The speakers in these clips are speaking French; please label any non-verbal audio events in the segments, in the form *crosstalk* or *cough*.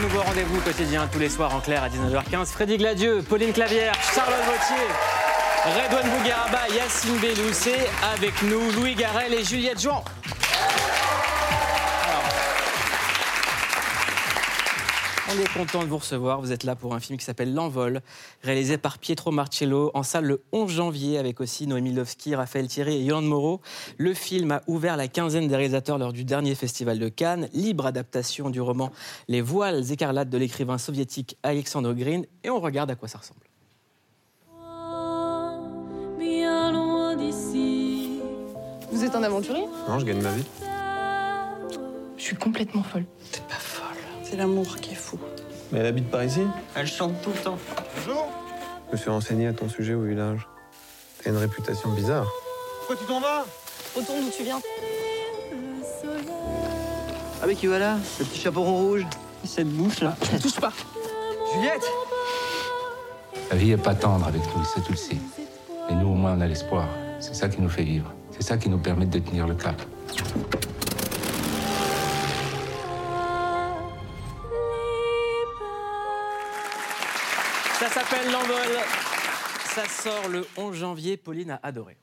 nouveau rendez-vous quotidien tous les soirs en clair à 19h15. Freddy Gladieux, Pauline Clavière, Charlotte Vautier, Redouane Bougaraba, Yacine Bellous et avec nous Louis Garel et Juliette Jouan. On est content de vous recevoir. Vous êtes là pour un film qui s'appelle L'Envol, réalisé par Pietro Marcello, en salle le 11 janvier, avec aussi Noémie Lovski, Raphaël Thierry et Johan Moreau. Le film a ouvert la quinzaine des réalisateurs lors du dernier festival de Cannes, libre adaptation du roman Les voiles écarlates de l'écrivain soviétique Alexandre Green. Et on regarde à quoi ça ressemble. bien loin d'ici. Vous êtes un aventurier? Non, je gagne ma vie. Je suis complètement folle. C'est l'amour qui est fou. Mais elle habite par ici Elle chante tout le temps. Je me suis renseigné à ton sujet au village. T'as une réputation bizarre. Pourquoi tu t'en vas? Retourne d'où tu viens. Ah mais qui va là Le petit chaperon rouge Cette bouche là. Touche pas. Juliette La vie est pas tendre avec nous, ça tu le sais. Mais nous, au moins, on a l'espoir. C'est ça qui nous fait vivre. C'est ça qui nous permet de tenir le cap. Ça s'appelle L'Envol. Ça sort le 11 janvier. Pauline a adoré.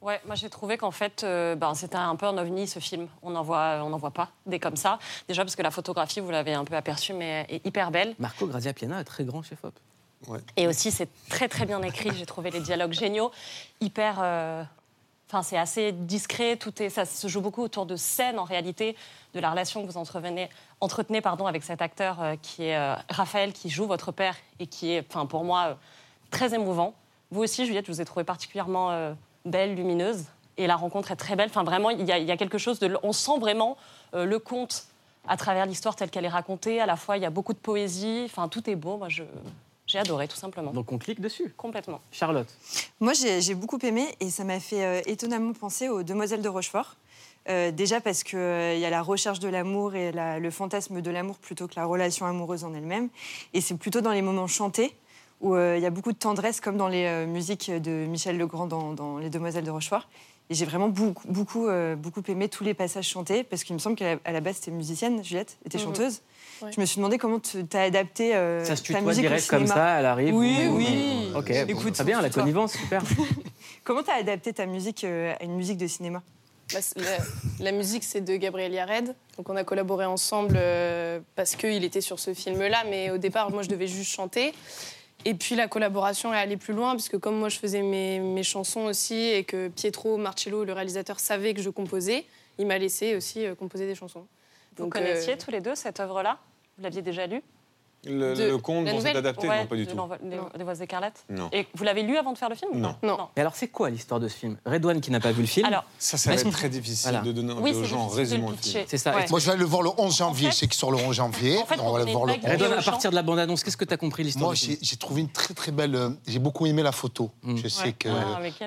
Ouais, moi j'ai trouvé qu'en fait, euh, ben, c'était un peu un ovni ce film. On n'en voit, on voit pas des comme ça. Déjà parce que la photographie, vous l'avez un peu aperçue, mais est hyper belle. Marco Grazia Piana, un très grand chef-op. Et aussi, c'est très très bien écrit. J'ai trouvé les dialogues géniaux, hyper. euh, Enfin, c'est assez discret. Tout est, ça se joue beaucoup autour de scènes en réalité, de la relation que vous entretenez, entretenez pardon, avec cet acteur euh, qui est euh, Raphaël, qui joue votre père et qui est, enfin, pour moi, euh, très émouvant. Vous aussi, Juliette, je vous ai trouvé particulièrement belle, lumineuse. Et la rencontre est très belle. Enfin, vraiment, il y, a- quelque chose de. On sent vraiment le conte à travers l'histoire telle qu'elle est racontée. À la fois, il y a beaucoup de poésie. Enfin, tout est beau. Moi, je, j'ai adoré, tout simplement. Donc on clique dessus. Complètement. Charlotte. Moi, j'ai beaucoup aimé et ça m'a fait euh, étonnamment penser aux Demoiselles de Rochefort. Euh, déjà parce qu'il y a la recherche de l'amour et la- le fantasme de l'amour plutôt que la relation amoureuse en elle-même. Et c'est plutôt dans les moments chantés où euh, il y a beaucoup de tendresse, comme dans les euh, musiques de Michel Legrand dans, dans Les Demoiselles de Rochefort. Et j'ai vraiment beaucoup, beaucoup, euh, beaucoup aimé tous les passages chantés parce qu'il me semble qu'à la, la base, c'était musicienne, Juliette, était Mhm. chanteuse. Ouais. Je me suis demandé comment tu as adapté euh, Ça se ta musique au direct comme cinéma. ça, elle arrive. Oui, oui. Ok, Écoute, très bien, la connivence, super. *laughs* Comment tu as adapté ta musique euh, à une musique de cinéma? Bah, la, la musique, c'est de Gabriel Yared. Donc, on a collaboré ensemble euh, parce qu'il était sur ce film-là. Mais au départ, moi, je devais juste chanter. Et puis, la collaboration est allée plus loin, puisque comme moi, je faisais mes, mes chansons aussi et que Pietro Marcello, le réalisateur, savait que je composais, il m'a laissé aussi euh, composer des chansons. Vous Donc, connaissiez euh, tous les deux cette œuvre-là? Vous l'aviez déjà lue? Le, De- le conte dont c'est adapté Ouais, Non, pas du de tout. des, Voix écarlates Non. Et vous l'avez lu avant de faire le film Non. Non. Et alors, c'est quoi l'histoire de ce film? Redouane qui n'a pas vu le film? Alors, Ça, ça va être très difficile Voilà. de donner oui, aux gens résumant le le film. c'est ça. Ouais. Moi, je vais le voir le 11 janvier. En fait- c'est qui sort le 11 janvier. En fait, on va on le voir le pas 11. Redouane, à partir de la bande-annonce, qu'est-ce que tu as compris l'histoire Moi, j'ai trouvé une très très belle. euh, J'ai beaucoup aimé la photo. Mm. Je sais Ouais. que.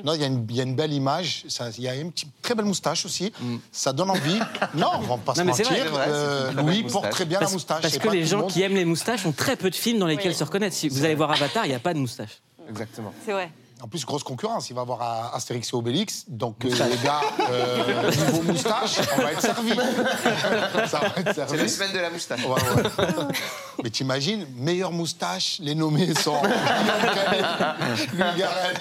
Non, il y, a une- il y a une belle image. ça- Il y a une très belle moustache aussi. Mm. Ça donne envie. *laughs* non, on va pas se mais mentir. Euh, Louis moustache. porte très bien la moustache. parce que les gens qui aiment les moustaches ont très peu de films dans lesquels Oui. se reconnaître. Si vous allez voir Avatar, il n'y a pas de moustache. Exactement. C'est vrai. En plus, grosse concurrence. Il va y avoir à- Astérix et Obélix. Donc, euh, les gars, euh, *laughs* niveau moustache, on va être servis. *laughs* Ça va être servi. C'est la semaine de la moustache. Ouais, ouais. Mais t'imagines, meilleure moustache, les nommés sont *laughs* Garrel.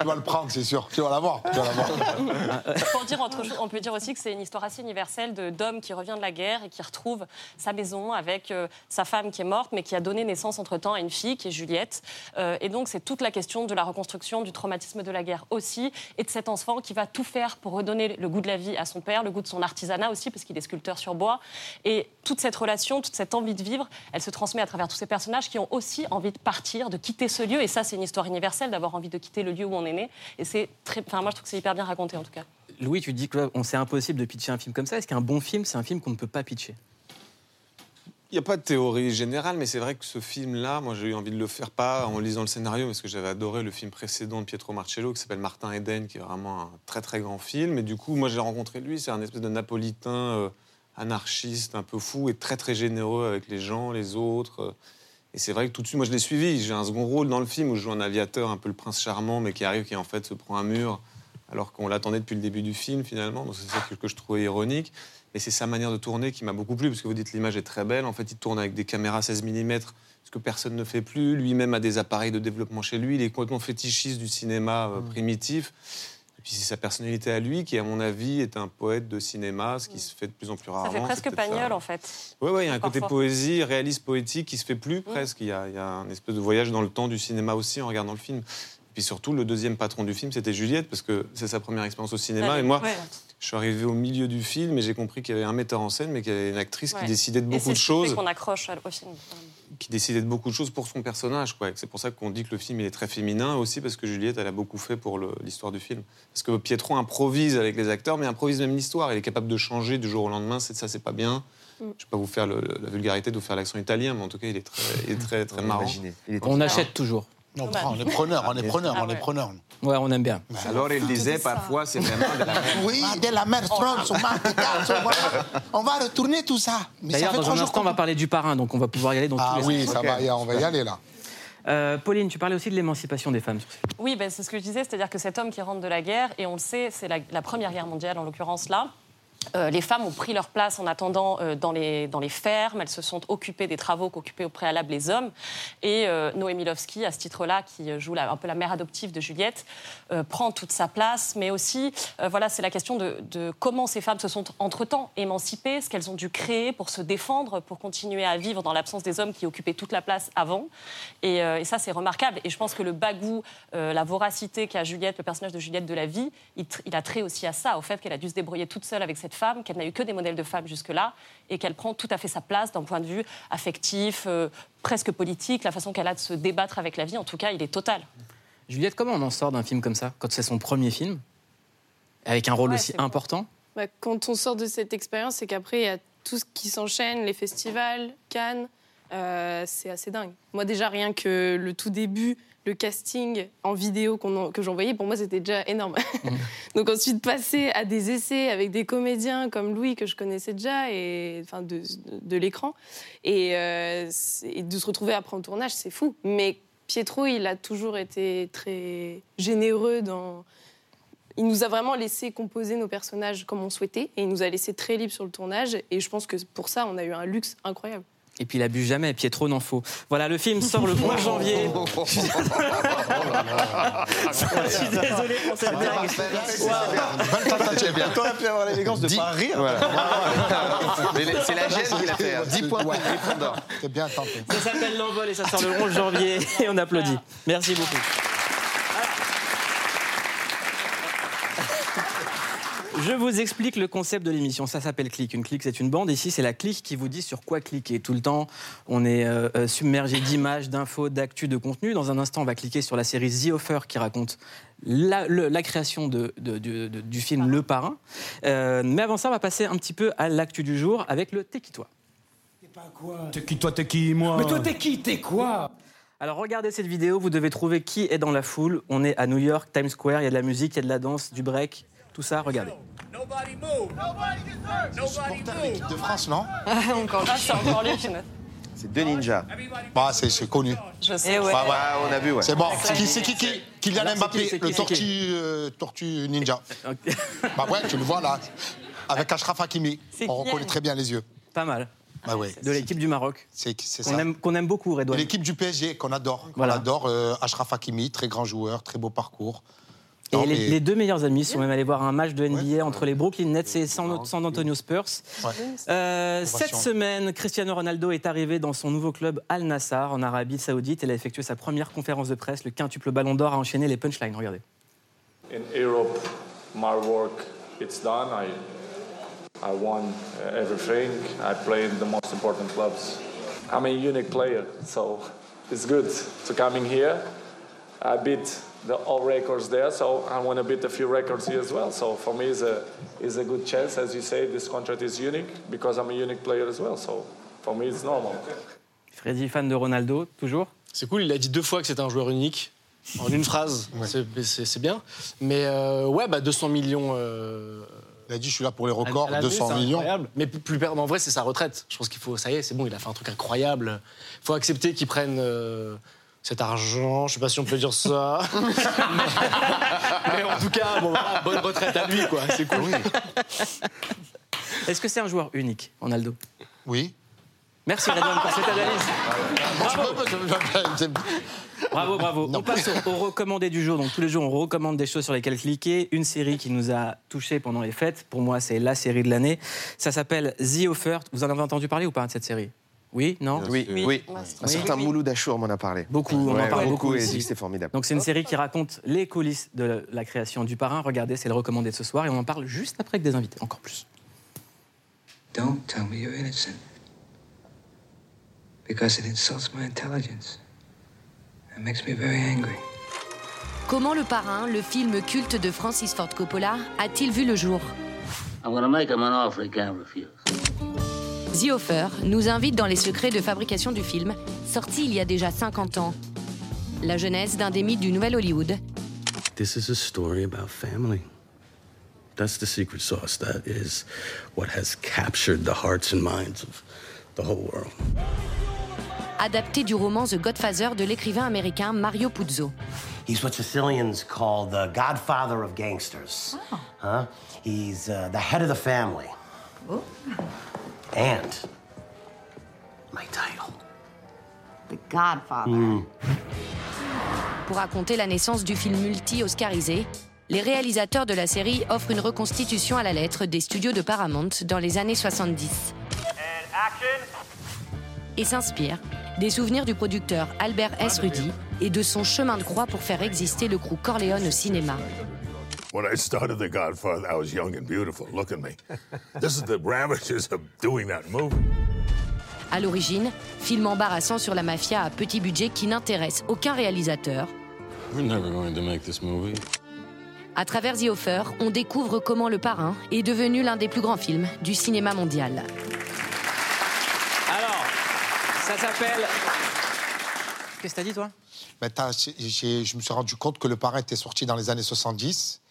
Tu vas le prendre, c'est sûr. Tu vas l'avoir. Pour dire autre chose, on peut dire aussi que c'est une histoire assez universelle de- d'homme qui revient de la guerre et qui retrouve sa maison avec euh, sa femme qui est morte, mais qui a donné naissance entre-temps à une fille qui est Juliette. Euh, et donc, c'est toute la question de la reconstruction du traumatisme de la guerre aussi, et de cet enfant qui va tout faire pour redonner le goût de la vie à son père, le goût de son artisanat aussi, parce qu'il est sculpteur sur bois. Et toute cette relation, toute cette envie de vivre, elle se transmet à travers tous ces personnages qui ont aussi envie de partir, de quitter ce lieu. Et ça, c'est une histoire universelle, d'avoir envie de quitter le lieu où on est né. Et c'est très. Enfin, moi, je trouve que c'est hyper bien raconté, en tout cas. Louis, tu dis que c'est impossible de pitcher un film comme ça. Est-ce qu'un bon film, c'est un film qu'on ne peut pas pitcher? N'y a pas de théorie générale, mais c'est vrai que ce film-là, moi j'ai eu envie de le faire pas en lisant le scénario, parce que j'avais adoré le film précédent de Pietro Marcello qui s'appelle Martin Eden, qui est vraiment un très très grand film. Et du coup, moi j'ai rencontré lui, c'est un espèce de napolitain euh, anarchiste, un peu fou et très très généreux avec les gens, les autres. euh. Et c'est vrai que tout de suite, moi je l'ai suivi. J'ai un second rôle dans le film où je joue un aviateur, un peu le prince charmant, mais qui arrive, qui en fait se prend un mur alors qu'on l'attendait depuis le début du film finalement. Donc c'est ça que, que je trouvais ironique. Et c'est sa manière de tourner qui m'a beaucoup plu, parce que vous dites l'image est très belle. En fait, il tourne avec des caméras 16 mm, ce que personne ne fait plus. Lui-même a des appareils de développement chez lui. Il est complètement fétichiste du cinéma euh, primitif. Et puis c'est sa personnalité à lui qui, à mon avis, est un poète de cinéma, ce qui se fait de plus en plus rarement. Ça fait presque pagnol en fait. Oui, ouais, il y a un côté poésie, réaliste poétique qui se fait plus presque. Il y, a, il y a un espèce de voyage dans le temps du cinéma aussi en regardant le film. Et puis surtout, le deuxième patron du film, c'était Juliette, parce que c'est sa première expérience au cinéma. Ouais, et moi, ouais. je suis arrivé au milieu du film et j'ai compris qu'il y avait un metteur en scène, mais qu'il y avait une actrice Ouais. qui décidait de beaucoup de choses, qu'on accroche au film. qui décidait de beaucoup de choses pour son personnage. C'est pour ça qu'on dit que le film il est très féminin aussi parce que Juliette elle a beaucoup fait pour le- l'histoire du film. Parce que Pietro improvise avec les acteurs, mais improvise même l'histoire. Il est capable de changer du jour au lendemain. C'est ça, c'est pas bien. Je vais pas vous faire le- la vulgarité de vous faire l'accent italien, mais en tout cas il est très, il est très, très marrant. Imaginez. Il est On achète toujours. On est preneur, on est preneur, Ah on est ouais. preneur. Ouais, on aime bien. Alors il disait parfois c'est vraiment de la *laughs* merde. Oui, de la mer, des gaz, on va- retourner tout ça. D'ailleurs, dans un instant, on qu'on- va parler du parrain, donc on va pouvoir y aller dans Ah tous les oui, sens. ça va, y- on va y aller là. Euh, Pauline, tu parlais aussi de l'émancipation des femmes. Oui, ben, c'est ce que je disais, c'est-à-dire que cet homme qui rentre de la guerre, et on le sait, c'est la, la Première Guerre mondiale en l'occurrence là. Euh, les femmes ont pris leur place en attendant euh, dans, les, dans les fermes. Elles se sont occupées des travaux qu'occupaient au préalable les hommes. Et euh, Noémie Lovski, à ce titre-là, qui euh, joue un peu la mère adoptive de Juliette, prend toute sa place. Mais aussi, voilà, c'est la question de, comment ces femmes se sont entre-temps émancipées, ce qu'elles ont dû créer pour se défendre, pour continuer à vivre dans l'absence des hommes qui occupaient toute la place avant. Et, ça, c'est remarquable. Et je pense que le bagou, la voracité qu'a Juliette, le personnage de Juliette de la vie, il, il a trait aussi à ça, au fait qu'elle a dû se débrouiller toute seule avec cette femme, qu'elle n'a eu que des modèles de femmes jusque-là, et qu'elle prend tout à fait sa place d'un point de vue affectif, euh, presque politique, la façon qu'elle a de se débattre avec la vie, en tout cas, il est total. Juliette, comment on en sort d'un film comme ça, quand c'est son premier film, avec un rôle Ouais, aussi important? Bah, quand on sort de cette expérience, c'est qu'après, il y a tout ce qui s'enchaîne, les festivals, Cannes, euh, c'est assez dingue. Moi, déjà, rien que le tout début, le casting en vidéo en- que j'envoyais, pour moi, c'était déjà énorme. *laughs* Donc ensuite, passer à des essais avec des comédiens comme Louis, que je connaissais déjà, et, enfin, de, de l'écran, et, euh, et de se retrouver après en tournage, c'est fou. Mais Pietro, il a toujours été très généreux dans il nous a vraiment laissé composer nos personnages comme on souhaitait et il nous a laissé très libre sur le tournage et je pense que pour ça on a eu un luxe incroyable. Et puis il abuse jamais, Pietro n'en faut. Voilà, le film sort le 11 janvier. Je suis désolé pour cette blague. Tentative, bien. T'aurais pu avoir l'élégance de pas rire. C'est la gêne qui l'a fait. hein. 10 points pour Gryffondor. C'est bien tenté. Ça s'appelle L'Envol et ça sort le 11 janvier et on applaudit. Merci beaucoup. Je vous explique le concept de l'émission. Ça s'appelle Click. Une clique, c'est une bande. Ici, c'est la clique qui vous dit sur quoi cliquer. Tout le temps, on est euh, euh, submergé d'images, d'infos, d'actu, de contenu. Dans un instant, on va cliquer sur la série The Offer qui raconte la, le- la création de- de- de- de- du film Le Parrain. Euh, mais avant ça, on va passer un petit peu à l'actu du jour avec le T'es qui toi? T'es qui toi, t'es qui moi? Mais toi t'es qui, t'es quoi? Alors regardez cette vidéo, vous devez trouver qui est dans la foule. On est à New York, Times Square, il y a de la musique, il y a de la danse, du break, tout ça, regardez. Supporter l'équipe de France, non *laughs* Encore Ah, c'est encore lui qui C'est deux ninjas. Bah, c'est c'est connu. Je sais. Eh ouais. Bah, ouais. Ah, on a vu, ouais. C'est bon. C'est qui, c'est qui, qui Kylian Alors, c'est Mbappé, c'est qui, le c'est tortue, euh, tortue ninja. *laughs* Bah ouais, tu le vois là. Avec Ashraf Hakimi. C'est On reconnaît très bien les yeux. Pas mal. Bah ouais. De l'équipe du Maroc, C'est c'est qu'on ça. aime, qu'on aime beaucoup, Et Redouane. l'équipe du PSG qu'on adore. Voilà. On adore euh, Ashraf Hakimi, très grand joueur, très beau parcours. Et Non, les, mais- les deux meilleurs amis sont même allés voir un match de NBA entre les Brooklyn Nets et San, San Antonio Spurs. Ouais. Euh, cette semaine, Cristiano Ronaldo est arrivé dans son nouveau club Al Nassr en Arabie Saoudite. Il a effectué sa première conférence de presse. Le quintuple ballon d'or a enchaîné les punchlines. Regardez. in Europe, my work it's done. I I won uh, everything. I played in the most important clubs. I'm a unique player, so it's good to coming here. I beat the all records there, so I want to beat a few records here as well. So for me, it's a is a good chance. As you say, this contract is unique because I'm a unique player as well. So for me, it's normal. Freddy, fan de Ronaldo, toujours? C'est cool, il a dit deux fois que c'était un joueur unique, en une phrase, C'est- c'est bien. Mais euh, ouais, bah 200 millions. euh, Il a dit, je suis là pour les records, à la vue, 200 c'est millions. incroyable. Mais plus, plus- en vrai, c'est sa retraite. Je pense qu'il faut, ça y est, c'est bon, il a fait un truc incroyable. Il faut accepter qu'il prenne euh, cet argent. Je sais pas si on peut dire ça. *laughs* mais, mais en tout cas, bon, voilà, bonne retraite à lui, quoi. C'est cool. Est-ce que c'est un joueur unique, Ronaldo? Oui. Merci Redouane pour cette analyse. Bravo, bravo. On passe au, au recommandé du jour. Donc tous les jours, on recommande des choses sur lesquelles cliquer. Une série qui nous a touchés pendant les fêtes. Pour moi, c'est la série de l'année. Ça s'appelle The Offer. Vous en avez entendu parler ou pas de cette série? Oui, non Oui, oui. Un certain Mouloud Achour m'en a parlé. Beaucoup, on en Ouais, parle ouais, beaucoup ici. c'était formidable. Donc c'est une série qui raconte les coulisses de la création du parrain. Regardez, c'est le recommandé de ce soir et on en parle juste après avec des invités, encore plus. Don't tell me you're innocent. Because it insults my intelligence. It makes me very angry. Comment le parrain, le film culte de Francis Ford Coppola, a-t-il vu le jour? I'm gonna make him an offer he can't refuse. The Offer nous invite dans les secrets de fabrication du film, sorti il y a déjà 50 ans. La genèse d'un des mythes du Nouvel Hollywood, This is a story about family. That's the secret sauce. That is what has captured the hearts and minds of the whole world. adapté du roman The Godfather de l'écrivain américain Mario Puzo. He's what Sicilians call the godfather of gangsters. Huh? He's uh, the head of the family. And my title. The Godfather. Mm. Pour raconter la naissance du film multi-oscarisé, les réalisateurs de la série offrent une reconstitution à la lettre des studios de Paramount dans les années 70 et s'inspirent des souvenirs du producteur Albert S. Rudy et de son chemin de croix pour faire exister le crew Corleone au cinéma. When I started The Godfather, I was young and beautiful. Look at me. This is the ravages of doing that movie. À l'origine, film embarrassant sur la mafia à petit budget qui n'intéresse aucun réalisateur. We're never going to make this movie. À travers The Offer, on découvre comment Le Parrain est devenu l'un des plus grands films du cinéma mondial. Alors, ça s'appelle. Qu'est-ce que t'as dit, toi? Ben, t'as- j'ai- j'ai- je me suis rendu compte que Le Parrain était sorti dans les années 70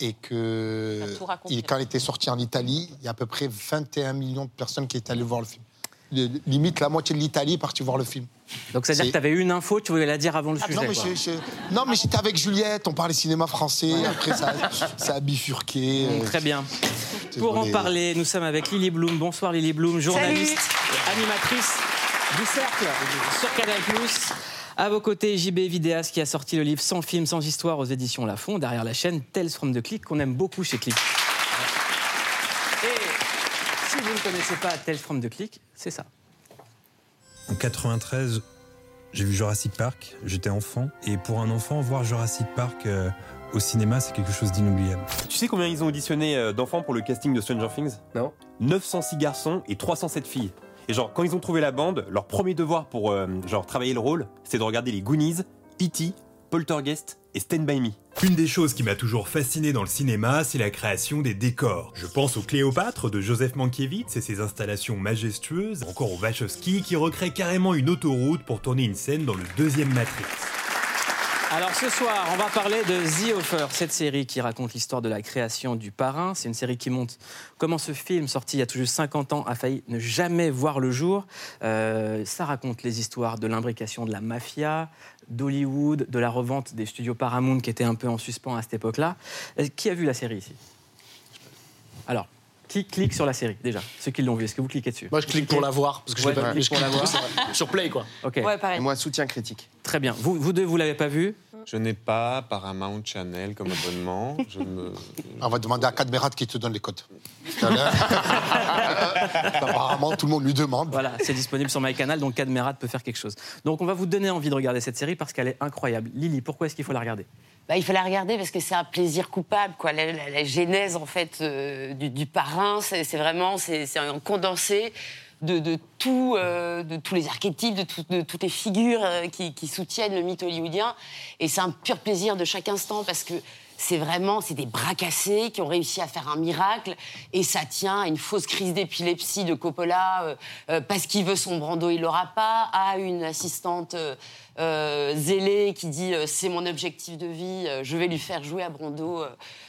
et que T'as tout raconté. il- quand il était sorti en Italie, il y a à peu près 21 millions de personnes qui étaient allées voir le film. Le- limite, la moitié de l'Italie est partie voir le film. Donc, c'est-à-dire que tu avais une info, tu voulais la dire avant le Ah, sujet. non, mais quoi. j'ai- j'ai- non, mais j'étais avec Juliette, on parlait cinéma français, après ça, ça a bifurqué. Euh, Très bien. Pour en parler, nous sommes avec Lily Bloom. Bonsoir Lily Bloom, journaliste, animatrice du Cercle sur Canal+. À vos côtés, JB Vidéas qui a sorti le livre Sans film, sans histoire aux éditions Lafon, derrière la chaîne Tales from the Click qu'on aime beaucoup chez Click. Et si vous ne connaissez pas Tales from the Click, c'est ça. En 93, j'ai vu Jurassic Park, j'étais enfant, et pour un enfant, voir Jurassic Park euh, au cinéma, c'est quelque chose d'inoubliable. Tu sais combien ils ont auditionné euh, d'enfants pour le casting de Stranger Things? Non. 906 garçons et 307 filles. Et genre, quand ils ont trouvé la bande, leur premier devoir pour euh, genre travailler le rôle, c'est de regarder les Goonies, E.T., Poltergeist et Stand By Me. Une des choses qui m'a toujours fasciné dans le cinéma, c'est la création des décors. Je pense au Cléopâtre de Joseph Mankiewicz et ses installations majestueuses, encore au Wachowski qui recrée carrément une autoroute pour tourner une scène dans le deuxième Matrix. Alors ce soir, on va parler de The Offer, cette série qui raconte l'histoire de la création du parrain. C'est une série qui montre comment ce film, sorti il y a tout juste 50 ans, a failli ne jamais voir le jour. Euh, ça raconte les histoires de l'imbrication de la mafia, d'Hollywood, de la revente des studios Paramount qui étaient un peu en suspens à cette époque-là. Euh, Qui a vu la série ici? Alors, qui clique sur la série déjà Ceux qui l'ont vu, est-ce que vous cliquez dessus Moi, je clique pour la voir, parce que je Ouais, l'ai pas vu. pour la voir. *laughs* Sur Play, quoi. Ok. Et moi, soutien critique. Très bien. Vous, vous deux, vous l'avez pas vu Je n'ai pas Paramount Channel comme abonnement. Je me... On va demander à Cadmerat qui te donne les codes. *laughs* *laughs* Apparemment, tout le monde lui demande. Voilà, c'est disponible sur MyCanal, donc Cadmerat peut faire quelque chose. Donc on va vous donner envie de regarder cette série parce qu'elle est incroyable. Lily, pourquoi est-ce qu'il faut la regarder? Bah, il faut la regarder parce que c'est un plaisir coupable, quoi. La, la- la genèse en fait euh, du, du c'est vraiment c'est un condensé de, de tout, euh, de tous les archétypes, de, de toutes les figures euh, qui, soutiennent le mythe hollywoodien. Et c'est un pur plaisir de chaque instant parce que c'est vraiment c'est des bras cassés qui ont réussi à faire un miracle et ça tient à une fausse crise d'épilepsie de Coppola euh, parce qu'il veut son Brando il l'aura pas à une assistante euh, zélée qui dit euh, c'est mon objectif de vie euh, je vais lui faire jouer à Brando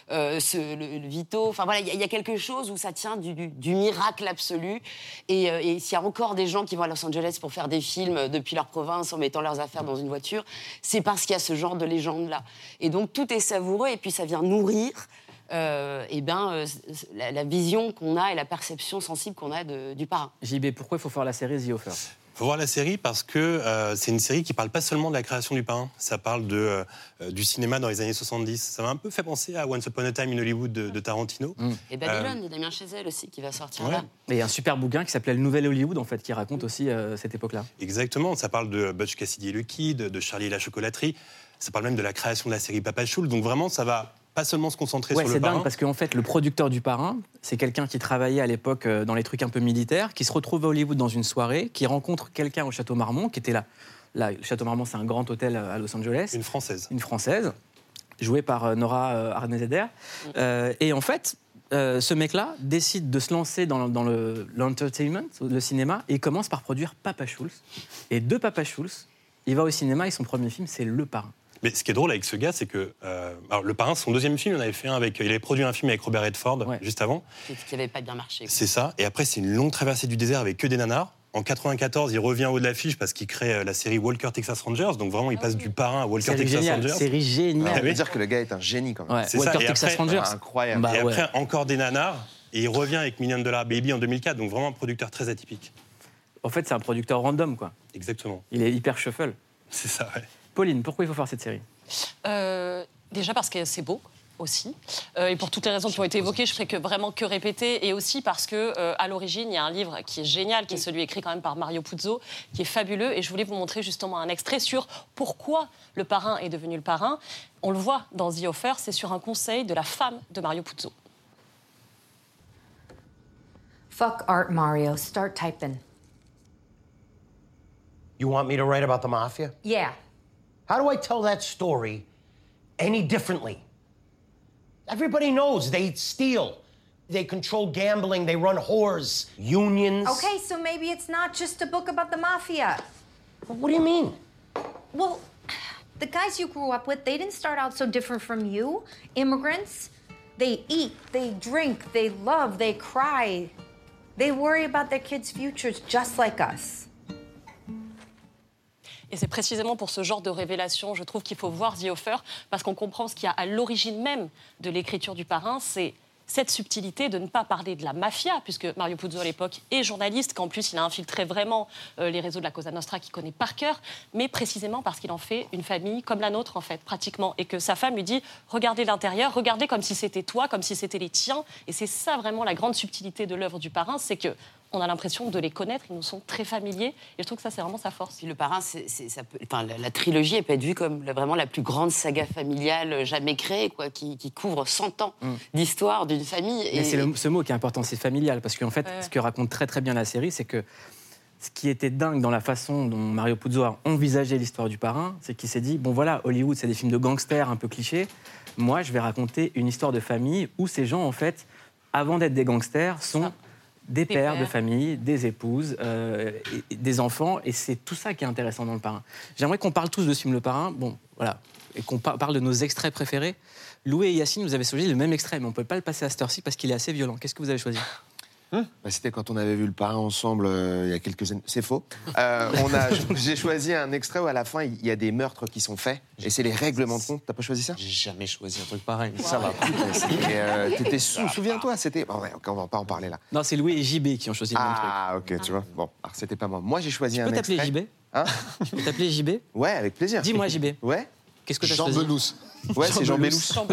le, Vito enfin voilà il y, a- quelque chose où ça tient du, miracle absolu et, et s'il y a encore des gens qui vont à Los Angeles pour faire des films depuis leur province en mettant leurs affaires dans une voiture. C'est parce qu'il y a ce genre de légende-là. Et donc tout est savoureux et puis ça vient nourrir euh, eh ben, la, vision qu'on a et la perception sensible qu'on a du parrain. JB, pourquoi il faut faire la série The Offer? Faut voir la série parce que euh, c'est une série qui parle pas seulement de la création du parrain, ça parle de, euh, du cinéma dans les années 70. Ça m'a un peu fait penser à Once Upon a Time in Hollywood de, de Tarantino. Et Babylone, il y a Damien Chazelle aussi qui va sortir ouais. là. Et il y a un super bouquin qui s'appelait Le Nouvel Hollywood, en fait, qui raconte aussi euh, cette époque-là. Exactement, ça parle de Butch Cassidy et le Kid, de Charlie et la chocolaterie, ça parle même de la création de la série Papa Choul. Donc vraiment, ça va pas seulement se concentrer Ouais, sur c'est le parrain. dingue parce qu'en fait, le producteur du parrain, c'est quelqu'un qui travaillait à l'époque euh, dans les trucs un peu militaires, qui se retrouve à Hollywood dans une soirée, qui rencontre quelqu'un au Château Marmont, qui était là. Là, le Château Marmont, c'est un grand hôtel à Los Angeles. Une française. Une française, jouée par euh, Nora euh, Arnezeder. Euh, et en fait, euh, ce mec-là décide de se lancer dans, le- dans le- l'entertainment, le cinéma, et il commence par produire Papa Schulz. Et de Papa Schulz, il va au cinéma et son premier film, c'est Le Parrain. Mais ce qui est drôle avec ce gars, c'est que euh, alors, le parrain, son deuxième film, il en avait fait un avec, il avait produit un film avec Robert Redford juste avant. Qui n'avait pas bien marché. C'est ça. Et après, c'est une longue traversée du désert avec que des nanars. En 94, il revient au haut de l'affiche parce qu'il crée euh, la série Walker Texas Rangers. Donc vraiment, il passe du parrain à Walker Texas géniale, Rangers. série géniale. Ah On peut oui. dire que le gars est un génie quand même. Ouais, Walker ça. Et Texas après- Rangers. Incroyable. Bah et ouais. après, encore des nanars. Et il revient avec Million Dollar Baby en 2004. Donc vraiment un producteur très atypique. En fait, c'est un producteur random, quoi. Exactement. Il est hyper shuffle. C'est ça, ouais. Pauline, pourquoi il faut faire cette série? Euh, déjà parce que c'est beau aussi. Euh, et pour toutes les raisons qui ont été évoquées, je ferai que vraiment que répéter. Et aussi parce que euh, à l'origine, il y a un livre qui est génial, qui est celui écrit quand même par Mario Puzo, qui est fabuleux. Et je voulais vous montrer justement un extrait sur pourquoi le parrain est devenu le parrain. On le voit dans The Offer, c'est sur un conseil de la femme de Mario Puzo. Fuck art, Mario. Start typing. You want me to write about the mafia? Yeah. How do I tell that story any differently? Everybody knows they steal, they control gambling, they run whores, unions. Okay, so maybe it's not just a book about the mafia. What do you mean? Well, the guys you grew up with, they didn't start out so different from you. Immigrants, they eat, they drink, they love, they cry. They worry about their kids' futures just like us. Et c'est précisément pour ce genre de révélation, je trouve qu'il faut voir The Offer, parce qu'on comprend ce qu'il y a à l'origine même de l'écriture du parrain, c'est cette subtilité de ne pas parler de la mafia, puisque Mario Puzo à l'époque est journaliste, qu'en plus il a infiltré vraiment euh, les réseaux de la Cosa Nostra qu'il connaît par cœur, mais précisément parce qu'il en fait une famille comme la nôtre en fait, pratiquement, et que sa femme lui dit regardez l'intérieur, regardez comme si c'était toi, comme si c'était les tiens, et c'est ça vraiment la grande subtilité de l'œuvre du parrain, c'est que on a l'impression de les connaître, ils nous sont très familiers, et je trouve que ça c'est vraiment sa force. Puis le parrain, c'est, c'est- ça peut- enfin, la, la trilogie, elle peut être vue comme la- vraiment la plus grande saga familiale jamais créée, quoi, qui, qui couvre 100 ans d'histoire d'une famille. Mais c'est le- ce mot qui est important, c'est familial. Parce qu'en fait, Ouais. ce que raconte très très bien la série, c'est que ce qui était dingue dans la façon dont Mario Puzo a envisagé l'histoire du parrain, c'est qu'il s'est dit bon voilà, Hollywood, c'est des films de gangsters un peu clichés. Moi, je vais raconter une histoire de famille où ces gens, en fait, avant d'être des gangsters, sont des pères, de famille, des épouses, euh, et- des enfants, et c'est tout ça qui est intéressant dans le parrain. J'aimerais qu'on parle tous de ce film Le Parrain, bon, voilà, et qu'on par- parle de nos extraits préférés. Loué et Yacine, vous avez choisi le même extrait, mais on ne peut pas le passer à cette heure-ci parce qu'il est assez violent. Qu'est-ce que vous avez choisi? Bah, C'était quand on avait vu le parrain ensemble euh, il y a quelques années. C'est faux. Euh, on a, *laughs* j'ai choisi un extrait où à la fin il y a des meurtres qui sont faits et c'est les règlements de compte. T'as pas choisi ça? J'ai jamais choisi un truc pareil. Ça va. *laughs* euh, T'étais sous, souviens-toi, c'était. Bon, ouais, ok, on va pas en parler là. Non, c'est Loué et JB qui ont choisi le même truc. Ah, ok, tu vois. Bon, alors c'était pas moi. Moi j'ai choisi Tu un peux t'appeler extrait. JB Hein Je peux t'appeler JB Ouais, avec plaisir. Dis-moi JB. Ouais. Qu'est-ce que t'as Jean choisi? Belous. Ouais, c'est Jean Bellous. Jean.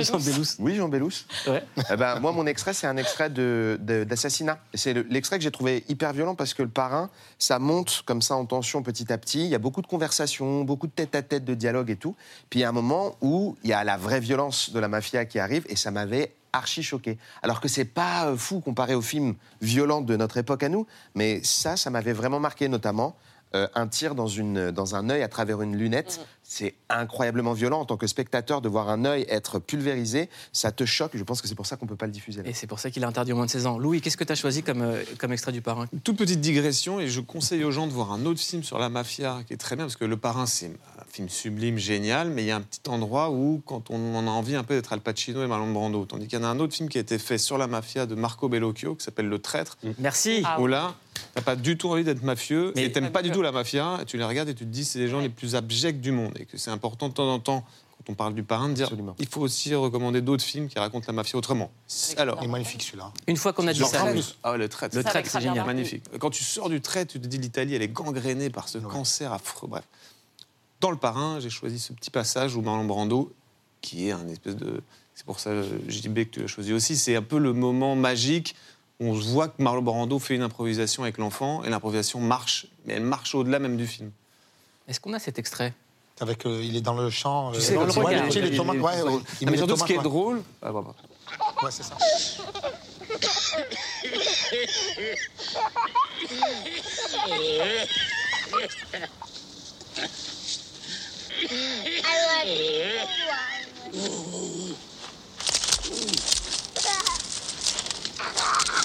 Oui, Jean Bellous. Ouais. Eh ben, moi, mon extrait, c'est un extrait de- de- d'assassinat. Et c'est le- l'extrait que j'ai trouvé hyper violent parce que le parrain, ça monte comme ça en tension petit à petit. Il y a beaucoup de conversations, beaucoup de tête-à-tête, de dialogue et tout. Puis il y a un moment où il y a la vraie violence de la mafia qui arrive et ça m'avait archi choqué. Alors que c'est pas euh, fou comparé aux films violents de notre époque à nous, mais ça, ça m'avait vraiment marqué, notamment euh, un tir dans, une, dans un œil à travers une lunette. C'est incroyablement violent en tant que spectateur de voir un œil être pulvérisé. Ça te choque. Je pense que c'est pour ça qu'on peut pas le diffuser. là. Et c'est pour ça qu'il est interdit au moins de 16 ans. Louis, qu'est-ce que tu as choisi comme, euh, comme extrait du parrain? Toute petite digression, et je conseille aux gens de voir un autre film sur la mafia qui est très bien, parce que Le Parrain, c'est un film sublime, génial, mais il y a un petit endroit où, quand on en a envie un peu d'être Al Pacino et Marlon Brando, tandis qu'il y en a un autre film qui a été fait sur la mafia de Marco Bellocchio, qui s'appelle Le Traître. Merci. Où là, t'as pas du tout envie d'être mafieux, Mais- et t'aimes pas du tout la mafia, et tu les regardes et tu te dis c'est les gens les plus abjects du monde, et que c'est important de temps en temps, quand on parle du parrain, de dire il faut aussi recommander d'autres films qui racontent la mafia autrement. Alors, Il est magnifique celui-là. Une fois qu'on a dit ça, ah, le traître. Le c'est génial. Magnifique. Quand tu sors du traître, tu te dis l'Italie, elle est gangrénée par ce cancer affreux. Bref. Dans le parrain, j'ai choisi ce petit passage où Marlon Brando, qui est un espèce de. C'est pour ça, euh, JB, que tu l'as choisi aussi. C'est un peu le moment magique on se voit que Marlon Brando fait une improvisation avec l'enfant et l'improvisation marche, mais elle marche au-delà même du film. Est-ce qu'on a cet extrait? Avec, euh, il est dans le champ. euh, Tu sais, dans le regard, il- tomates, il- ouais, il- ouais, Non, il mais surtout, ce qui est drôle. Ah, bah, bah. Ouais, c'est ça. C'est pas le moment,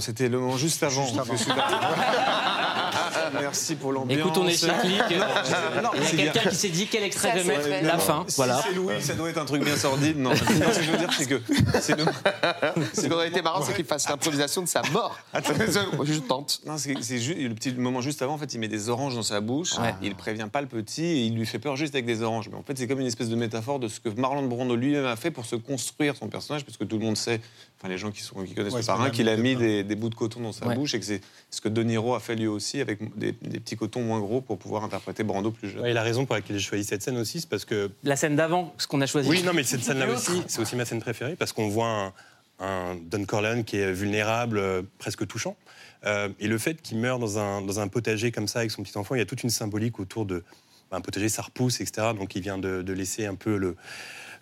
c'était le moment juste avant. Juste avant. *laughs* que je suis parti. Merci pour l'ambiance. Écoute, on est cyclique. *laughs* Il y Non, a quelqu'un qui s'est dit quel extrait Ça, je vais c'est mettre. La fin, Si voilà. c'est Louis, ça doit être un truc bien sordide. Non, *laughs* Non, ce que je veux dire, c'est que c'est le. *laughs* Ce qui aurait été marrant, c'est qu'il fasse l'improvisation de sa mort. Je tente. Non, c'est c'est juste le petit moment juste avant. En fait, il met des oranges dans sa bouche. Ouais. Il prévient pas le petit et il lui fait peur juste avec des oranges. Mais en fait, c'est comme une espèce de métaphore de ce que Marlon Brando lui-même a fait pour se construire son personnage, parce que tout le monde sait, enfin les gens qui, sont, qui connaissent Ouais, le parrain, qu'il a mis mis de- des, des bouts de coton dans sa Ouais. bouche et que c'est ce que De Niro a fait lui aussi avec des, des petits cotons moins gros pour pouvoir interpréter Brando plus jeune. Ouais, et la raison pour laquelle j'ai choisi cette scène aussi, c'est parce que La scène d'avant, ce qu'on a choisi. Oui, non, mais cette scène-là *laughs* aussi, c'est aussi ma scène préférée parce qu'on voit un, un Don Corleone qui est vulnérable, euh, presque touchant. Euh, et le fait qu'il meure dans un, dans un potager comme ça avec son petit enfant, il y a toute une symbolique autour de. bah, un potager, ça repousse, etc. Donc il vient de, de laisser un peu le,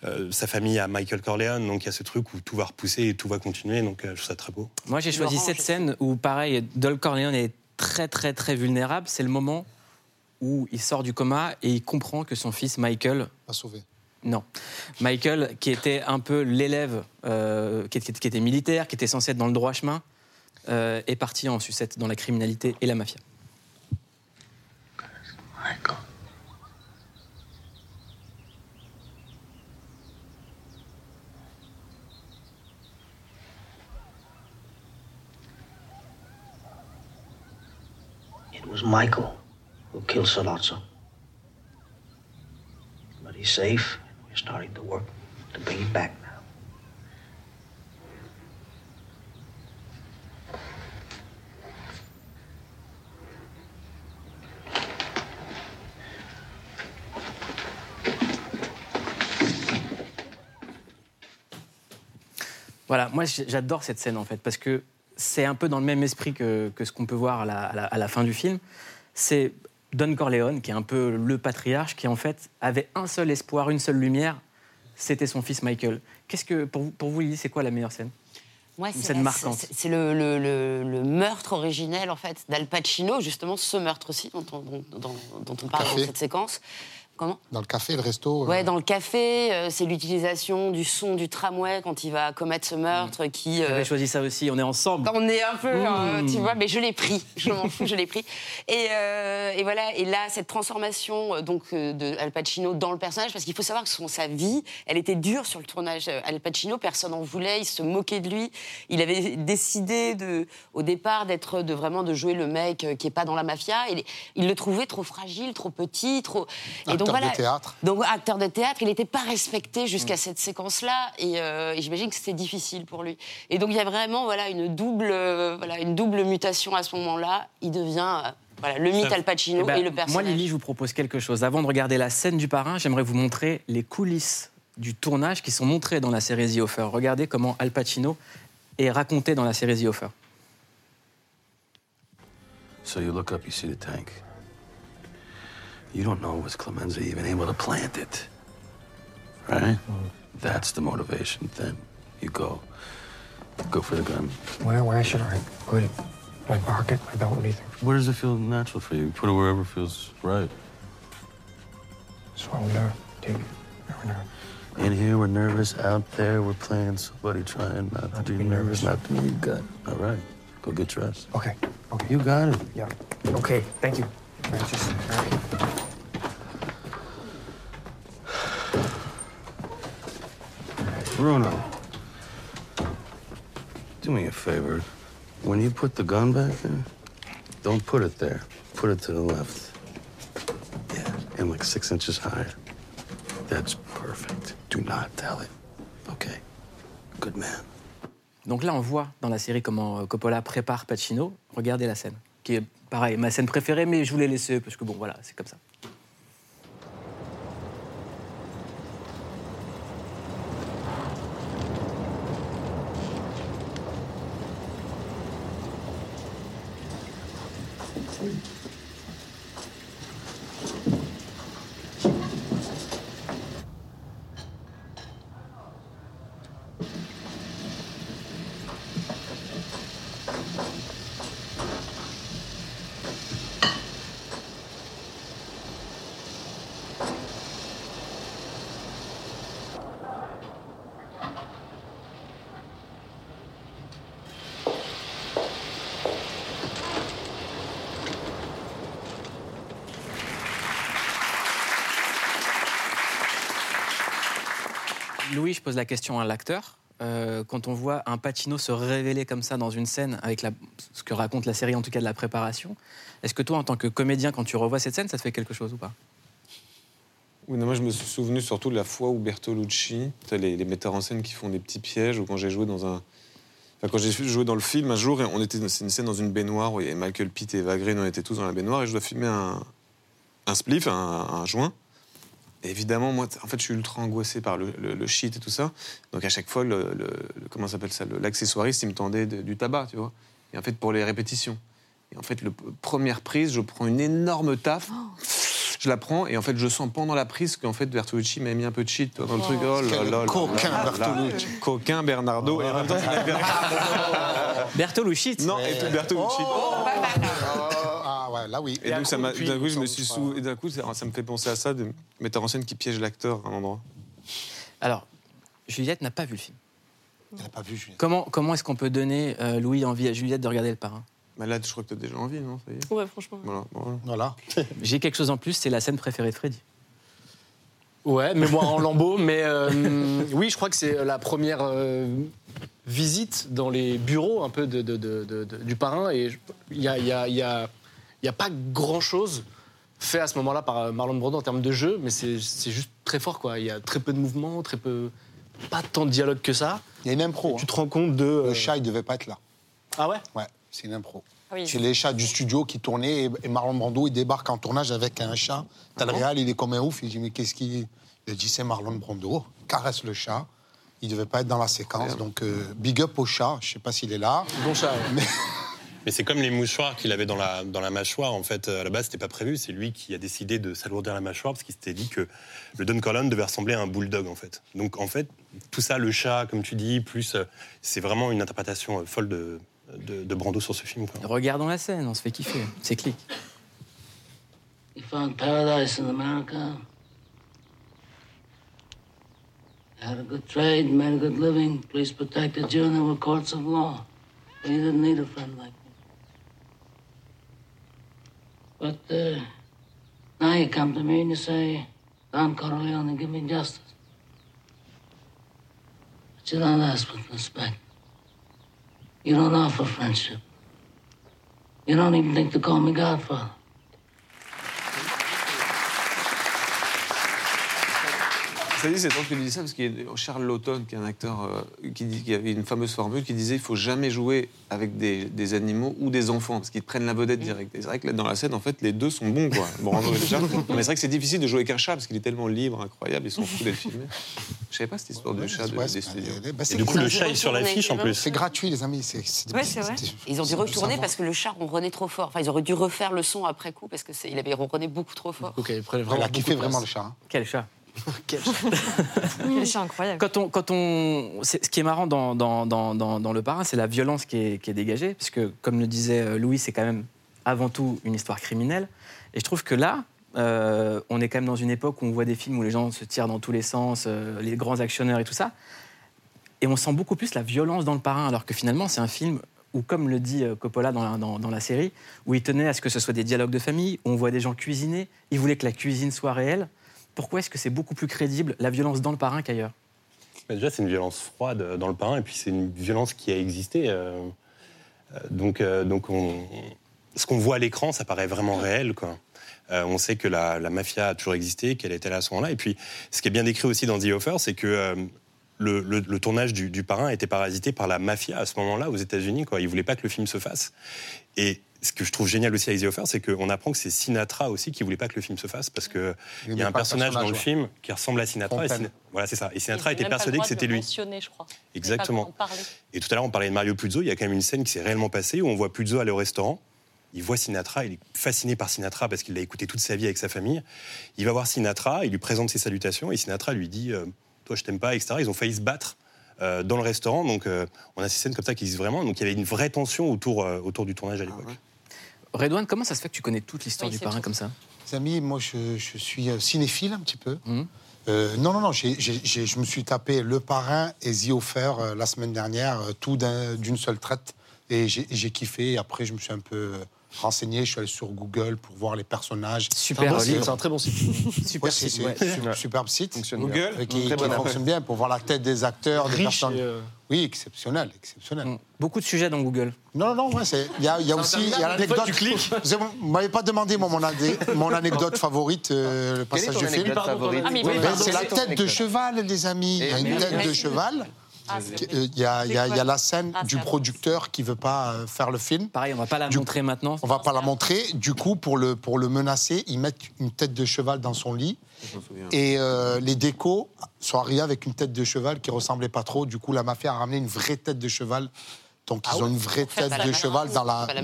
euh, sa famille à Michael Corleone. Donc il y a ce truc où tout va repousser et tout va continuer. Donc euh, je trouve ça très beau. Moi, j'ai choisi cette scène où, pareil, Dol Corleone est très, très, très vulnérable. C'est le moment où il sort du coma et il comprend que son fils Michael. Pas sauvé. Non. Michael, qui était un peu l'élève, euh, qui, était, qui était militaire, qui était censé être dans le droit chemin, euh, est parti en sucette dans la criminalité et la mafia. Michael who killed Salazzo. But he's safe, we're starting to work to bring him back now. Voilà, moi j'adore cette scène en fait, parce que c'est un peu dans le même esprit que, que ce qu'on peut voir à la, à la- à la fin du film. C'est Don Corleone, qui est un peu le patriarche, qui en fait avait un seul espoir, une seule lumière, c'était son fils Michael. Qu'est-ce que, pour vous, pour vous Lily, c'est quoi la meilleure scène? Une c'est scène la- marquante. c'est- C'est le, le- le- le meurtre originel, en fait, d'Al Pacino, justement, ce meurtre-ci dont on, dont- dont- dont on parle dans cette séquence. Comment Dans le café, le resto. euh, Ouais, dans le café, euh, c'est l'utilisation du son du tramway quand il va commettre ce meurtre qui. euh, J'avais choisi ça aussi, on est ensemble. on est un peu, euh, Mmh. tu vois, mais je l'ai pris, je m'en fous, je l'ai pris. Et, euh, et voilà, et là, cette transformation euh, donc euh, de Al Pacino dans le personnage, parce qu'il faut savoir que son, sa vie, elle était dure sur le tournage. Euh, Al Pacino, personne n'en voulait, il se moquait de lui. Il avait décidé de, au départ d'être, de vraiment de jouer le mec euh, qui est pas dans la mafia. Et il le trouvait trop fragile, trop petit, trop. Et Acteur voilà. de théâtre. Donc acteur de théâtre, il n'était pas respecté jusqu'à cette séquence-là, et, euh, et j'imagine que c'était difficile pour lui. Et donc il y a vraiment voilà une double, euh, voilà une double mutation à ce moment-là. Il devient euh, voilà le mythe Al Pacino Eh ben, et le Moi, personnage. Lily, je vous propose quelque chose. Avant de regarder la scène du parrain, j'aimerais vous montrer les coulisses du tournage qui sont montrées dans la série The Offer. Regardez comment Al Pacino est raconté dans la série The Offer. So you look up, you see the tank. You don't know was Clemenza even able to plant it, right? That's the motivation. Then you go, go for the gun. Where, where should I put it? My pocket, my belt, what do you think? Where does it feel natural for you? Put it wherever feels right. Slow down, dude. Never know. In here, we're nervous. Out there, we're playing somebody trying not, to, be nervous, not to be gut. All right, go get dressed. Okay, okay. You got it. Yeah. Okay, thank you, Francis. All right. Bruno, do me a favor. When you put the gun back there, don't put it there. Put it to the left. Yeah, and like six inches higher. That's perfect. Do not tell it. Okay. Good man. Donc là, on voit dans la série comment euh, Coppola prépare Pacino. Regardez la scène, qui est pareil, ma scène préférée, mais je voulais laisser parce que bon, voilà, c'est comme ça. Louis, je pose la question à l'acteur. Euh, quand on voit un Pacino se révéler comme ça dans une scène, avec ce que raconte la série, en tout cas de la préparation, est-ce que toi, en tant que comédien, quand tu revois cette scène, ça te fait quelque chose ou pas? Oui, moi je me suis souvenu surtout de la fois où Bertolucci, les, les metteurs en scène qui font des petits pièges, ou quand j'ai joué dans un. Quand j'ai joué dans le film, un jour, on était, c'est une scène dans une baignoire où il y avait Michael Pitt et Eva Green, on était tous dans la baignoire, et je dois filmer un, un spliff, un joint. Et évidemment, moi, en fait, je suis ultra angoissé par le, le- le shit et tout ça. Donc à chaque fois, le, le- le- comment ça s'appelle ça, l'accessoiriste, il me tendait de- du tabac, tu vois. Et en fait, pour les répétitions. Et en fait, le première prise, je prends une énorme taf. Je la prends et en fait, je sens pendant la prise qu'en fait, Bertolucci m'a mis un peu de shit dans le truc. Oh là Quel là là coquin. Bertolucci. Coquin Bernardo. Et en même temps, c'est la *laughs* Bertolucci Non, et tout Bertolucci. Ah là oui. Et donc, ça m'a- Puis, d'un coup, je me ça suis sous. Et d'un coup, ça, ça me fait penser à ça, de metteur en scène qui piège l'acteur à un endroit. Alors, Juliette n'a pas vu le film. Elle n'a pas vu, Juliette. Comment, comment est-ce qu'on peut donner, euh, Louis, envie à Juliette de regarder le parrain? Bah là, je crois que tu as déjà envie, non ça y est? Ouais, franchement. Voilà. *laughs* J'ai quelque chose en plus, c'est la scène préférée de Freddy. Ouais, mais moi en lambeau. Mais euh, oui, je crois que c'est la première euh, visite dans les bureaux un peu de, de- de- de- de- du parrain. Et je- il n'y a, il y a- il y a- il y a pas grand-chose fait à ce moment-là par Marlon Brando en termes de jeu, mais c'est juste très fort. quoi. Il y a très peu de mouvements, très peu. Pas tant de dialogue que ça. Il y a une impro. Tu te rends compte de. euh, Le chat, il devait pas être là. Ah ouais? Ouais, c'est une impro. Oui. C'est les chats du studio qui tournaient et, Marlon Brando, il débarque en tournage avec un chat. T'as le réal, il est comme un ouf. Il dit Mais qu'est-ce qu'il. Il dit C'est Marlon Brando. Caresse le chat. Il devait pas être dans la séquence. Donc, euh, big up au chat. Je sais pas s'il est là. Bon chat. Mais Mais c'est comme les mouchoirs qu'il avait dans la, dans la mâchoire. En fait, à la base, c'était pas prévu. C'est lui qui a décidé de s'alourdir la mâchoire parce qu'il s'était dit que le Don Corleone devait ressembler à un bulldog, en fait. Donc, en fait, tout ça, le chat, comme tu dis, plus, euh, c'est vraiment une interprétation euh, folle de, de, de Brando sur ce film. quoi. Regardons la scène, on se fait kiffer. C'est clic. You found paradise in America. Had a good trade, made a good living. Police protected you, and there were courts of law. You didn't need a friend like me. But uh, now you come to me and you say, Don Corleone, give me justice. But you don't ask with respect. You don't offer friendship. You don't even think to call me Godfather. Ça dit, c'est drôle que tu dis ça parce qu'il y a Charles Lawton, qui est un acteur euh, qui, dit, qui avait une fameuse formule qui disait il faut jamais jouer avec des, des animaux ou des enfants parce qu'ils te prennent la vedette direct. Et c'est vrai que là, dans la scène, en fait, les deux sont bons, quoi. Brando et le chat. Mais c'est vrai que c'est difficile de jouer avec un chat parce qu'il est tellement libre, incroyable, ils sont fous d'être filmés. Je savais pas cette histoire de chat de, ouais, des studios. Bah, c'est- Et du coup, le c'est- chat est sur l'affiche en plus. C'est gratuit, les amis. c'est- c'est- Ouais, c'est vrai. c'est- Ils ont dû c'est- retourner c'est- parce que le chat ronronnait trop fort. Enfin, ils auraient dû refaire le son après coup parce qu'il avait ronronné beaucoup trop fort. Ok, il prenait Il vraiment a kiffé beaucoup de vraiment le place. chat. hein. Quel chat? *laughs* Quel chat incroyable. Quand on, quand on, ce qui est marrant dans, dans, dans, dans, dans Le Parrain, c'est la violence qui est, qui est dégagée, parce que, comme le disait euh, Louis, c'est quand même avant tout une histoire criminelle. Et je trouve que là, euh, on est quand même dans une époque où on voit des films où les gens se tirent dans tous les sens, euh, les grands actionneurs et tout ça. Et on sent beaucoup plus la violence dans Le Parrain, alors que finalement, c'est un film où, comme le dit Coppola dans la, dans, dans la série, où il tenait à ce que ce soit des dialogues de famille, où on voit des gens cuisiner, il voulait que la cuisine soit réelle. Pourquoi est-ce que c'est beaucoup plus crédible la violence dans Le Parrain qu'ailleurs? Bah, Déjà, c'est une violence froide dans le parrain, et puis c'est une violence qui a existé. euh, euh, donc, euh, donc on- ce qu'on voit à l'écran, ça paraît vraiment réel. On sait que la, mafia a toujours existé, qu'elle était là à ce moment-là. Et puis, ce qui est bien décrit aussi dans The Offer, c'est que le, tournage du, du parrain était parasité par la mafia à ce moment-là aux États-Unis. Quoi. Ils voulaient pas que le film se fasse. Ce que je trouve génial aussi avec The Offer, c'est qu'on apprend que c'est Sinatra aussi qui voulait pas que le film se fasse parce qu'il Il y aimait a un personnage dans le film qui ressemble à Sinatra. Et voilà, c'est ça. Et Sinatra était persuadé que c'était lui. je crois. Exactement. Et tout à l'heure, on parlait de Mario Puzo. Il y a quand même une scène qui s'est réellement passée où on voit Puzo aller au restaurant. Il voit Sinatra, il est fasciné par Sinatra parce qu'il l'a écouté toute sa vie avec sa famille. Il va voir Sinatra, il lui présente ses salutations et Sinatra lui dit euh, Toi, je t'aime pas, etc. Ils ont failli se battre euh, dans le restaurant. Donc, euh, on a ces scènes comme ça qui existent vraiment. Donc, il y avait une vraie tension autour, euh, autour du tournage à l'époque. Redouane, comment ça se fait que tu connais toute l'histoire Oui, du parrain tout. comme ça? Les amis, moi, je, je suis cinéphile un petit peu. Mhm. Euh, non, non, non, j'ai- j'ai- j'ai- je me suis tapé Le Parrain et The Offer euh, la semaine dernière, euh, tout d'un- d'une seule traite. Et j'ai j'ai kiffé. Et après, je me suis un peu euh, renseigné. Je suis allé sur Google pour voir les personnages. Super site. C'est un très bon site. Super Ouais, site, ouais. superbe site. Fonctionne Google, Euh, qui, fonctionne bien pour voir la tête des acteurs, des personnes. euh, Oui, exceptionnel, exceptionnel. Mm. Beaucoup de sujets dans Google. Non, non, ouais, c'est- il y a, y a aussi il y a Des fois, l'anecdote. tu cliques. Vous m'avez pas demandé moi, mon, adé- mon anecdote favorite, euh, le passage du film. Ah, oui, ben, c'est la tête de cheval, les amis. Il y a une Et- tête de cheval. Ah, Euh, Il y, a, il y a- il y a la scène Ah, du producteur qui veut pas euh, faire le film. Pareil, on va pas la Du- montrer maintenant. On va pas la montrer. Du coup, pour le, pour le menacer, ils mettent une tête de cheval dans son lit. Et euh, les décos sont arrivés avec une tête de cheval qui ressemblait pas trop. Du coup, la mafia a ramené une vraie tête de cheval. Donc, ils ont une vraie tête la de cheval dans la. La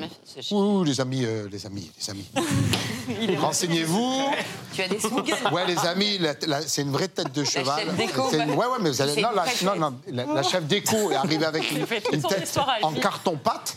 oui, les amis, euh, les amis, les amis. *laughs* Renseignez-vous. Tu as des. Ouais, les amis, la- la- c'est une vraie tête de cheval. chef déco, une- Ouais, ouais, mais vous allez. Non, la, non, non, la, la chef déco est arrivée avec *laughs* une, tête en carton-pâte.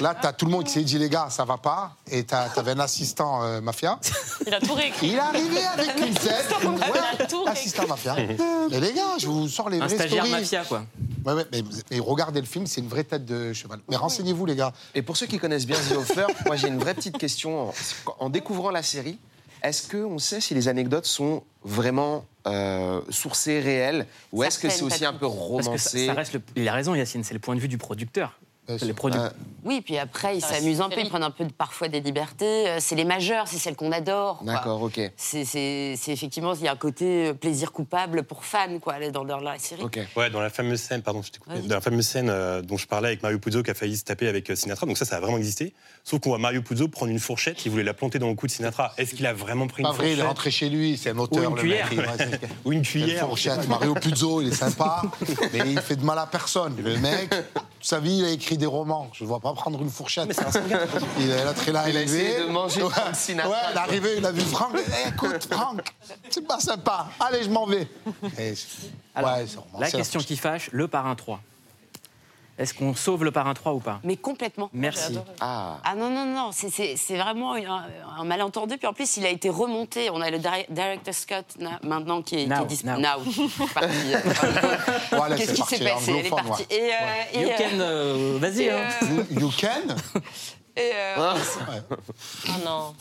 Là, t'as tout le monde qui s'est dit, les gars, ça va pas. Et t'as- t'avais un assistant euh, mafia. Il a tout réécrit. Il est arrivé avec une tête. *laughs* une- Il a Ouais, assistant mafia. Et les gars, je vous sors les Un vraies stagiaire stories. mafia, quoi. Ouais, ouais, mais, mais regardez le film, c'est une vraie tête de cheval. Mais renseignez-vous, les gars. Et pour ceux qui connaissent bien The Offer, *laughs* moi j'ai une vraie petite question. En, en découvrant la série, est-ce qu'on sait si les anecdotes sont vraiment euh, sourcées, réelles, ou est-ce que c'est aussi un peu Parce que ça, romancé ça reste le- Il a raison, Yacine, c'est le point de vue du producteur. Euh, Les Euh, Oui, puis après, ils s'amusent un une peu, ils prennent un peu de, parfois des libertés. Euh, C'est les majeures, c'est celles qu'on adore. D'accord, ok. C'est effectivement, il y a un côté euh, plaisir coupable pour fans, quoi, dans, dans la série. Ok. Ouais, dans la fameuse scène, pardon, je t'ai coupé. Vas-y. Dans la fameuse scène euh, dont je parlais avec Mario Puzo qui a failli se taper avec euh, Sinatra, donc ça, ça a vraiment existé. Sauf qu'on voit Mario Puzo prendre une fourchette, il voulait la planter dans le cou de Sinatra. Est-ce qu'il a vraiment pris Pas une vrai, il est fourchette rentré chez lui, c'est un auteur, une le cuillère. mec. il- ou une Une cuillère fourchette. Mario Puzo, il est sympa, *laughs* mais il fait de mal à personne. Le mec, toute sa vie, il a écrit des romans. Je ne vois pas prendre une fourchette. il est là, très là, Il a arrivé. essayé de manger Ouais, Frank Sinatra, Ouais, il est quoi. arrivé, il a vu Franck. Eh, écoute, Franck, c'est pas sympa. Allez, je m'en vais. Et- Alors, ouais, c'est romancé, la question qui fâche, le parrain 3. Est-ce qu'on sauve le parrain 3 ou pas Mais complètement. Merci. Ah. Ah non, non, non, c'est- c'est c'est vraiment un, un malentendu. Puis en plus, il a été remonté. On a le di- director Scott na- maintenant qui est, qui Now, est dis- now. *laughs* Parti. *laughs* Voilà, Qu'est-ce c'est qui s'est passé Elle est partie. ouais. Et, euh, et, You euh, can, euh, vas-y. et, hein. euh, You, you can? *laughs* et, euh, Ah non.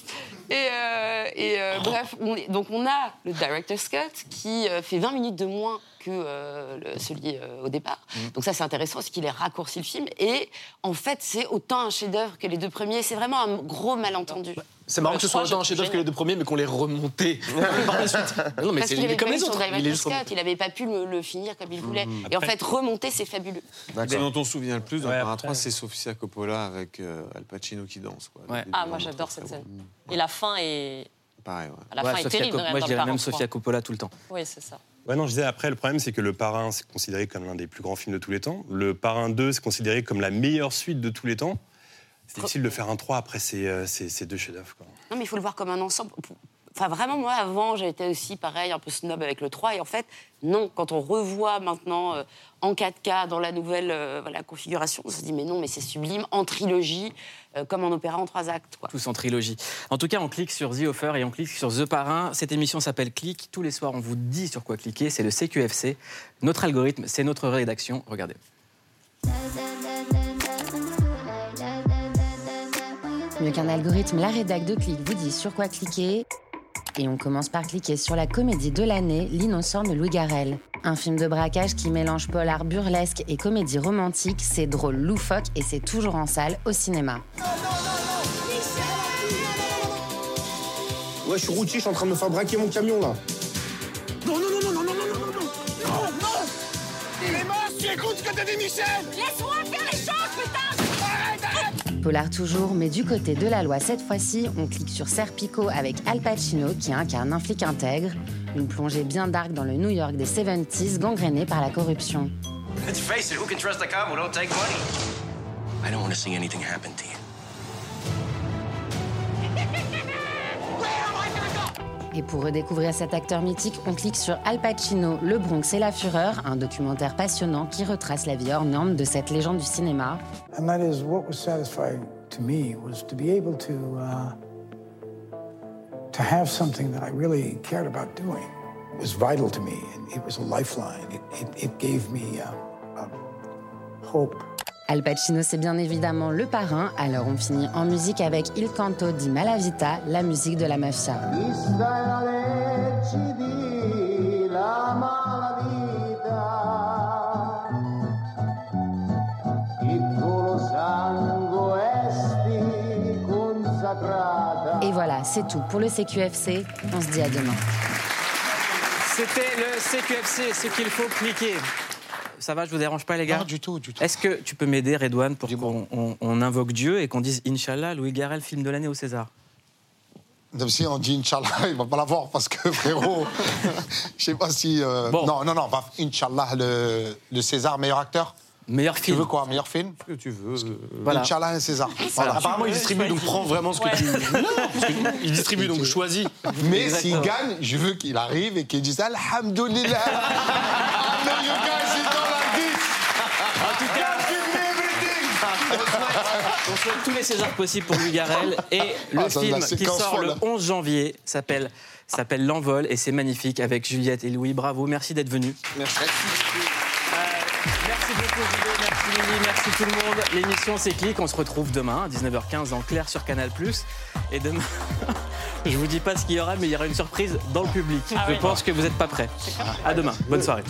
Et, euh, et, euh, bref, on est- donc on a le director Scott qui euh, fait 20 minutes de moins que euh, le- celui euh, au départ. Mm. Donc ça, c'est intéressant, parce qu'il est raccourci le film. Et en fait, c'est autant un chef-d'œuvre que les deux premiers. C'est vraiment un gros malentendu. C'est marrant que ce soit autant un chef-d'œuvre que les deux premiers, mais qu'on les remonté *laughs* par la suite. Non, mais Parce c'est comme les autres. Il est at juste Scott, il n'avait pas pu le, le finir comme il voulait. Mhm. Et en fait, remonter, c'est fabuleux. Ce dont on se souvient le plus dans Parrain 3, c'est Sofia Coppola avec euh, Al Pacino qui danse. Quoi. Ah, moi j'adore cette scène. bon. Et la fin est. Pareil, ouais. La Ouais, fin est terrible. Cop- même Moi, je dirais même Sofia 3. Coppola tout le temps. Oui, c'est ça. Ouais, non, je disais après, le problème, c'est que Le Parrain, c'est considéré comme l'un des plus grands films de tous les temps. Le Parrain 2, c'est considéré comme la meilleure suite de tous les temps. C'est difficile de faire un 3 après ces, euh, ces, ces deux chefs-d'œuvre. Non, mais il faut le voir comme un ensemble. Enfin, vraiment, moi, avant, j'étais aussi pareil, un peu snob avec le 3. Et en fait, non, quand on revoit maintenant euh, en 4K dans la nouvelle euh, voilà, configuration, on se dit, mais non, mais c'est sublime, en trilogie, euh, comme en opéra en trois actes. Quoi. Tous en trilogie. En tout cas, on clique sur The Offer et on clique sur The Parrain. Cette émission s'appelle Click. Tous les soirs, on vous dit sur quoi cliquer. C'est le CQFC. Notre algorithme, c'est notre rédaction. Regardez. Mieux qu'un algorithme, la rédac de Click vous dit sur quoi cliquer. Et on commence par cliquer sur la comédie de l'année, L'innocent de Louis Garrel. Un film de braquage qui mélange polar burlesque et comédie romantique, c'est drôle loufoque et c'est toujours en salle au cinéma. Ouais, je suis routier, je suis en train de me faire braquer mon camion là. Non, non, non, non, non, non, non, non, non, non, non, non tu écoutes ce que te dit Michel Laisse-moi faire les choses, putain Arrête, arrête Polar toujours, mais du côté de la loi cette fois-ci, on clique sur Serpico avec Al Pacino qui incarne un flic intègre. Une plongée bien dark dans le New York des 70s gangréné par la corruption. Let's face it, who can trust a cop who don't take money? I don't want to see anything happen to you. Et pour redécouvrir cet acteur mythique, on clique sur Al Pacino, Le Bronx et la Fureur, un documentaire passionnant qui retrace la vie hors norme de cette légende du cinéma. And that is what was satisfying to me was to be able to uh, to have something that I really cared about doing. It was vital to me, and it was a lifeline. It, it, it gave me uh, uh, hope. Al Pacino, c'est bien évidemment le parrain, alors on finit en musique avec Il Canto di Malavita, la musique de la mafia. Et voilà, c'est tout pour le CQFC. On se dit à demain. C'était le CQFC, ce qu'il faut cliquer. Ça va, je vous dérange pas, les gars Non, du tout, du tout. Est-ce que tu peux m'aider, Redouane, pour qu'on on- on invoque Dieu et qu'on dise Inch'Allah, Louis Garrel, film de l'année au César Même si on dit Inch'Allah, *laughs* il va pas l'avoir parce que frérot, *laughs* je sais pas si. euh, Non, non, non, bah, Inch'Allah, le, le César, meilleur acteur. Meilleur film. Tu veux quoi Meilleur film Ce que tu veux. Voilà. Inch'Allah, un César. Voilà. Apparemment, il distribue, donc prends vraiment ce que tu. *laughs* Il distribue, donc choisis. Mais s'il gagne, je veux qu'il arrive et qu'il dise Alhamdulillah. I know you guys is all like this. En tout cas, on souhaite tous les Césars possibles pour Louis Garrel. Et le Ah, film qui sort folle. le 11 janvier s'appelle s'appelle L'Envol et c'est magnifique avec Juliette et Louis. Bravo, merci d'être venus. Merci. Merci beaucoup, Julio, merci Lily, merci tout le monde. L'émission C'est Clic, on se retrouve demain à 19h15 en clair sur Canal+. Et demain, *laughs* je vous dis pas ce qu'il y aura, mais il y aura une surprise dans le public. Ah je oui. pense que vous n'êtes pas prêts. À demain, bonne soirée.